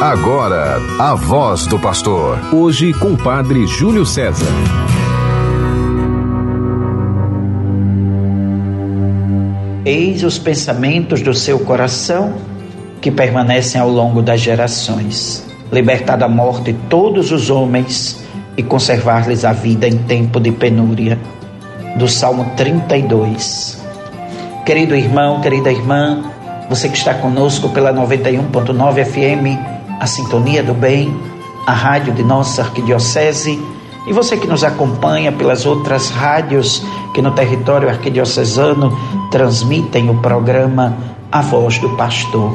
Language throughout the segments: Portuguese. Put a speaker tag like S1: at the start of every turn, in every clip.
S1: Agora, a voz do pastor.
S2: Hoje com o padre Júlio César.
S3: Eis os pensamentos do seu coração que permanecem ao longo das gerações. Libertar da morte todos os homens e conservar-lhes a vida em tempo de penúria. Do Salmo 32. Querido irmão, querida irmã, você que está conosco pela 91.9 FM, a Sintonia do Bem, a rádio de nossa arquidiocese e você que nos acompanha pelas outras rádios que no território arquidiocesano transmitem o programa A Voz do Pastor.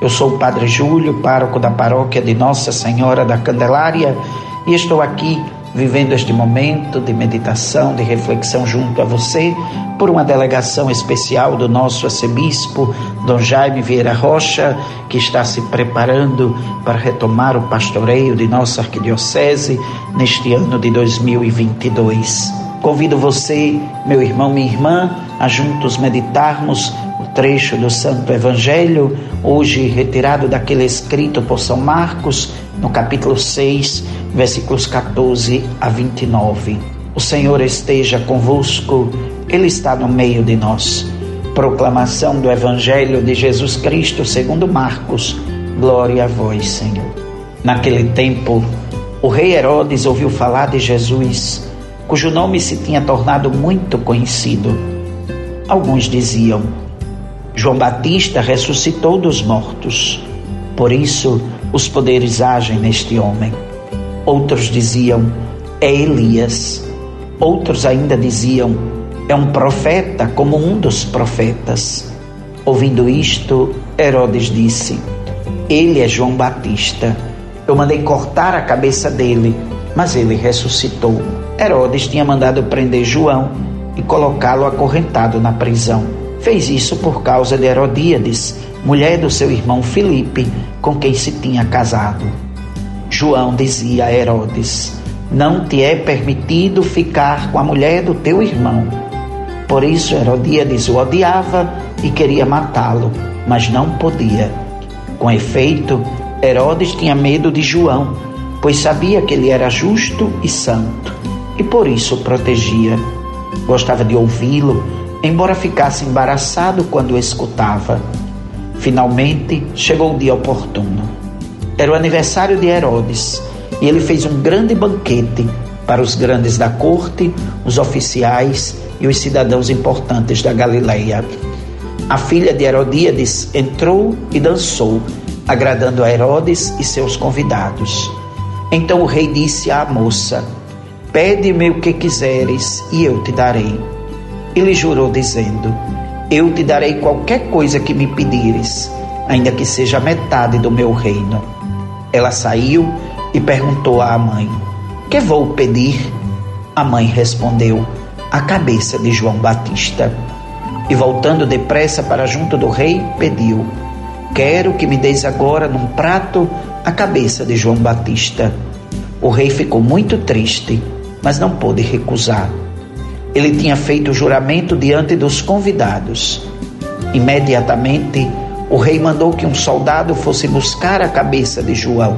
S3: Eu sou o Padre Júlio, pároco da paróquia de Nossa Senhora da Candelária e estou aqui vivendo este momento de meditação, de reflexão junto a você, por uma delegação especial do nosso arcebispo, Dom Jaime Vieira Rocha, que está se preparando para retomar o pastoreio de nossa arquidiocese neste ano de 2022. Convido você, meu irmão, minha irmã, a juntos meditarmos trecho do Santo Evangelho, hoje retirado daquele escrito por São Marcos, no capítulo 6, versículos 14 a 29. O Senhor esteja convosco, Ele está no meio de nós. Proclamação do Evangelho de Jesus Cristo segundo Marcos. Glória a vós, Senhor. Naquele tempo, o rei Herodes ouviu falar de Jesus, cujo nome se tinha tornado muito conhecido. Alguns diziam: João Batista ressuscitou dos mortos. Por isso, os poderes agem neste homem. Outros diziam: é Elias. Outros ainda diziam: é um profeta, como um dos profetas. Ouvindo isto, Herodes disse: Ele é João Batista. Eu mandei cortar a cabeça dele, mas ele ressuscitou. Herodes tinha mandado prender João e colocá-lo acorrentado na prisão. Fez isso por causa de Herodíades, mulher do seu irmão Filipe, com quem se tinha casado. João dizia a Herodes: Não te é permitido ficar com a mulher do teu irmão. Por isso Herodíades o odiava e queria matá-lo, mas não podia. Com efeito, Herodes tinha medo de João, pois sabia que ele era justo e santo, e por isso o protegia. Gostava de ouvi-lo, embora ficasse embaraçado quando o escutava. Finalmente chegou o dia oportuno. Era o aniversário de Herodes e ele fez um grande banquete para os grandes da corte, os oficiais e os cidadãos importantes da Galileia. A filha de Herodíades entrou e dançou, agradando a Herodes e seus convidados. Então o rei disse à moça: Pede-me o que quiseres e eu te darei. Ele jurou, dizendo: eu te darei qualquer coisa que me pedires, ainda que seja metade do meu reino. Ela saiu e perguntou à mãe: Que vou pedir? A mãe respondeu: A cabeça de João Batista. E voltando depressa para junto do rei, pediu: Quero que me deis agora num prato a cabeça de João Batista. O rei ficou muito triste, mas não pôde recusar. Ele tinha feito o juramento diante dos convidados. Imediatamente, o rei mandou que um soldado fosse buscar a cabeça de João.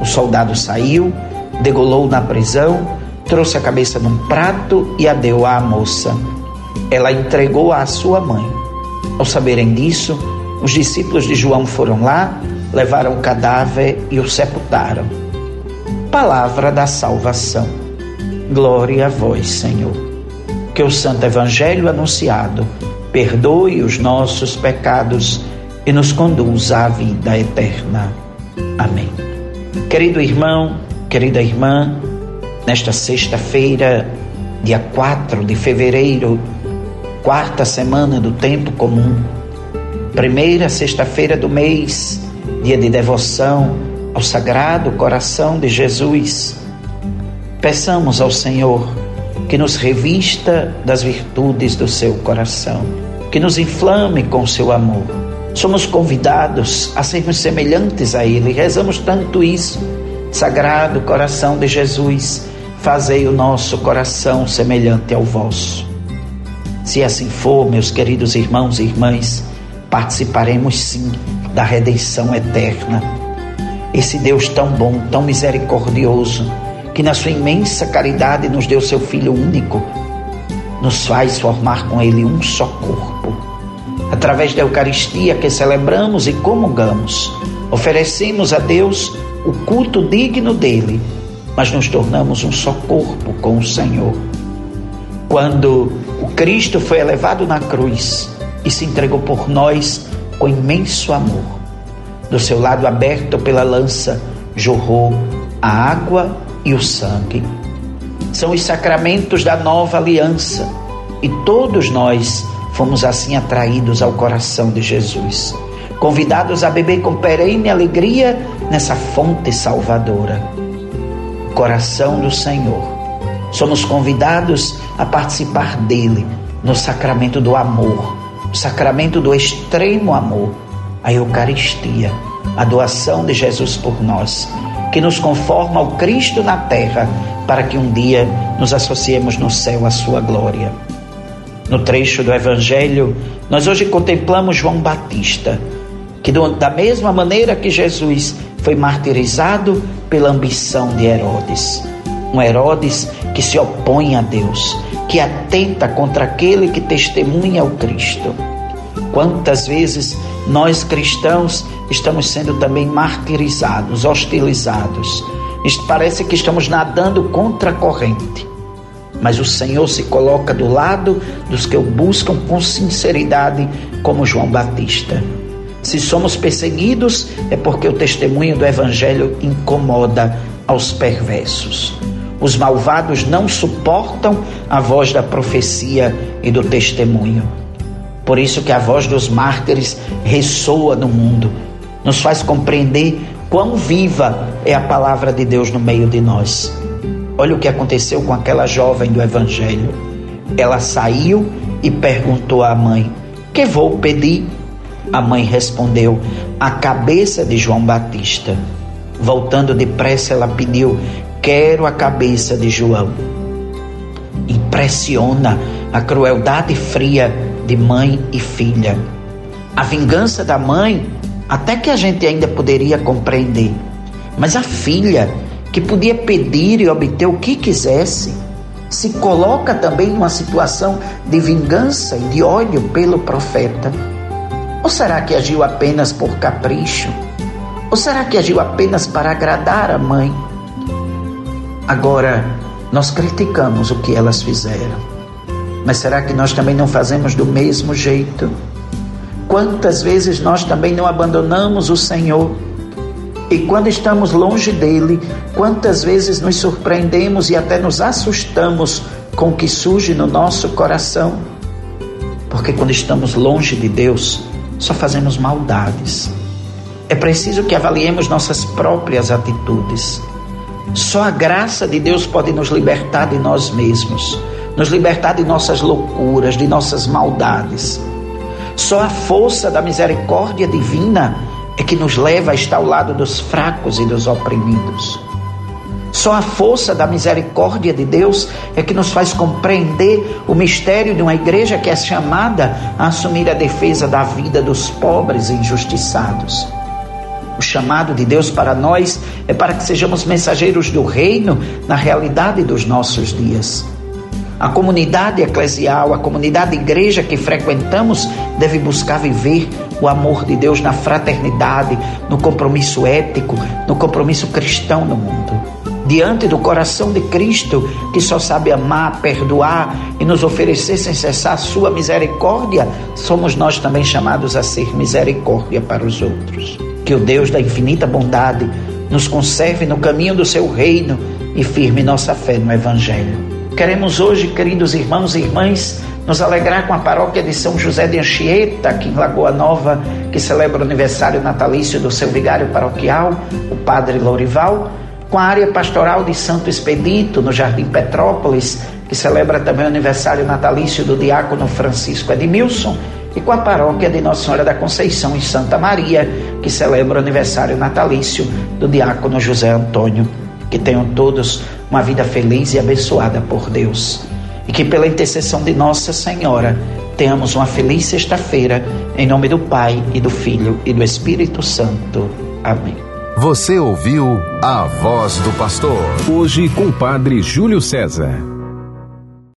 S3: O soldado saiu, degolou na prisão, trouxe a cabeça num prato e a deu à moça. Ela entregou-a à sua mãe. Ao saberem disso, os discípulos de João foram lá, levaram o cadáver e o sepultaram. Palavra da salvação. Glória a vós, Senhor que o Santo Evangelho anunciado perdoe os nossos pecados e nos conduza à vida eterna. Amém. Querido irmão, querida irmã, nesta sexta-feira, dia 4 de fevereiro, quarta semana do tempo comum, primeira sexta-feira do mês, dia de devoção ao Sagrado Coração de Jesus, peçamos ao Senhor que nos revista das virtudes do seu coração, que nos inflame com seu amor. Somos convidados a sermos semelhantes a Ele, rezamos tanto isso. Sagrado coração de Jesus, fazei o nosso coração semelhante ao vosso. Se assim for, meus queridos irmãos e irmãs, participaremos sim da redenção eterna. esse Deus tão bom, tão misericordioso, que na sua imensa caridade nos deu seu Filho único, nos faz formar com Ele um só corpo. Através da Eucaristia que celebramos e comungamos, oferecemos a Deus o culto digno dele, mas nos tornamos um só corpo com o Senhor. Quando o Cristo foi elevado na cruz e se entregou por nós com imenso amor, do seu lado aberto pela lança jorrou a água e o sangue. São os sacramentos da nova aliança e todos nós fomos assim atraídos ao coração de Jesus, convidados a beber com perene alegria nessa fonte salvadora. Coração do Senhor. Somos convidados a participar dele no sacramento do amor, o sacramento do extremo amor, a Eucaristia, a doação de Jesus por nós, que nos conforma ao Cristo na terra, para que um dia nos associemos no céu à sua glória. No trecho do Evangelho, nós hoje contemplamos João Batista, que da mesma maneira que Jesus foi martirizado pela ambição de Herodes. Um Herodes que se opõe a Deus, que atenta contra aquele que testemunha o Cristo. Quantas vezes nós cristãos estamos sendo também martirizados, hostilizados. Parece que estamos nadando contra a corrente. Mas o Senhor se coloca do lado dos que o buscam com sinceridade, como João Batista. Se somos perseguidos, é porque o testemunho do Evangelho incomoda aos perversos. Os malvados não suportam a voz da profecia e do testemunho. Por isso que a voz dos mártires ressoa no mundo, nos faz compreender quão viva é a palavra de Deus no meio de nós. Olha o que aconteceu com aquela jovem do Evangelho. Ela saiu e perguntou à mãe: Que vou pedir? A mãe respondeu: A cabeça de João Batista. Voltando depressa, ela pediu: Quero a cabeça de João. Impressiona a crueldade fria de mãe e filha. A vingança da mãe, até que a gente ainda poderia compreender. Mas a filha, que podia pedir e obter o que quisesse, se coloca também numa situação de vingança e de ódio pelo profeta. Ou será que agiu apenas por capricho? Ou será que agiu apenas para agradar a mãe? Agora, nós criticamos o que elas fizeram. Mas será que nós também não fazemos do mesmo jeito? Quantas vezes nós também não abandonamos o Senhor? E quando estamos longe dele, quantas vezes nos surpreendemos e até nos assustamos com o que surge no nosso coração? Porque quando estamos longe de Deus, só fazemos maldades. É preciso que avaliemos nossas próprias atitudes. Só a graça de Deus pode nos libertar de nós mesmos, nos libertar de nossas loucuras, de nossas maldades. Só a força da misericórdia divina é que nos leva a estar ao lado dos fracos e dos oprimidos. Só a força da misericórdia de Deus é que nos faz compreender o mistério de uma igreja que é chamada a assumir a defesa da vida dos pobres e injustiçados. O chamado de Deus para nós é para que sejamos mensageiros do reino na realidade dos nossos dias. A comunidade eclesial, a comunidade igreja que frequentamos deve buscar viver o amor de Deus na fraternidade, no compromisso ético, no compromisso cristão no mundo. Diante do coração de Cristo, que só sabe amar, perdoar e nos oferecer sem cessar sua misericórdia, somos nós também chamados a ser misericórdia para os outros. Que o Deus da infinita bondade nos conserve no caminho do seu reino e firme nossa fé no Evangelho. Queremos hoje, queridos irmãos e irmãs, nos alegrar com a paróquia de São José de Anchieta, aqui em Lagoa Nova, que celebra o aniversário natalício do seu vigário paroquial, o Padre Lourival, com a área pastoral de Santo Expedito, no Jardim Petrópolis, que celebra também o aniversário natalício do diácono Francisco Edmilson, e com a paróquia de Nossa Senhora da Conceição em Santa Maria, que celebra o aniversário natalício do diácono José Antônio. Que tenham todos uma vida feliz e abençoada por Deus. E que pela intercessão de Nossa Senhora tenhamos uma feliz sexta-feira, em nome do Pai e do Filho e do Espírito Santo. Amém.
S1: Você ouviu a voz do pastor.
S2: Hoje com Padre Júlio César.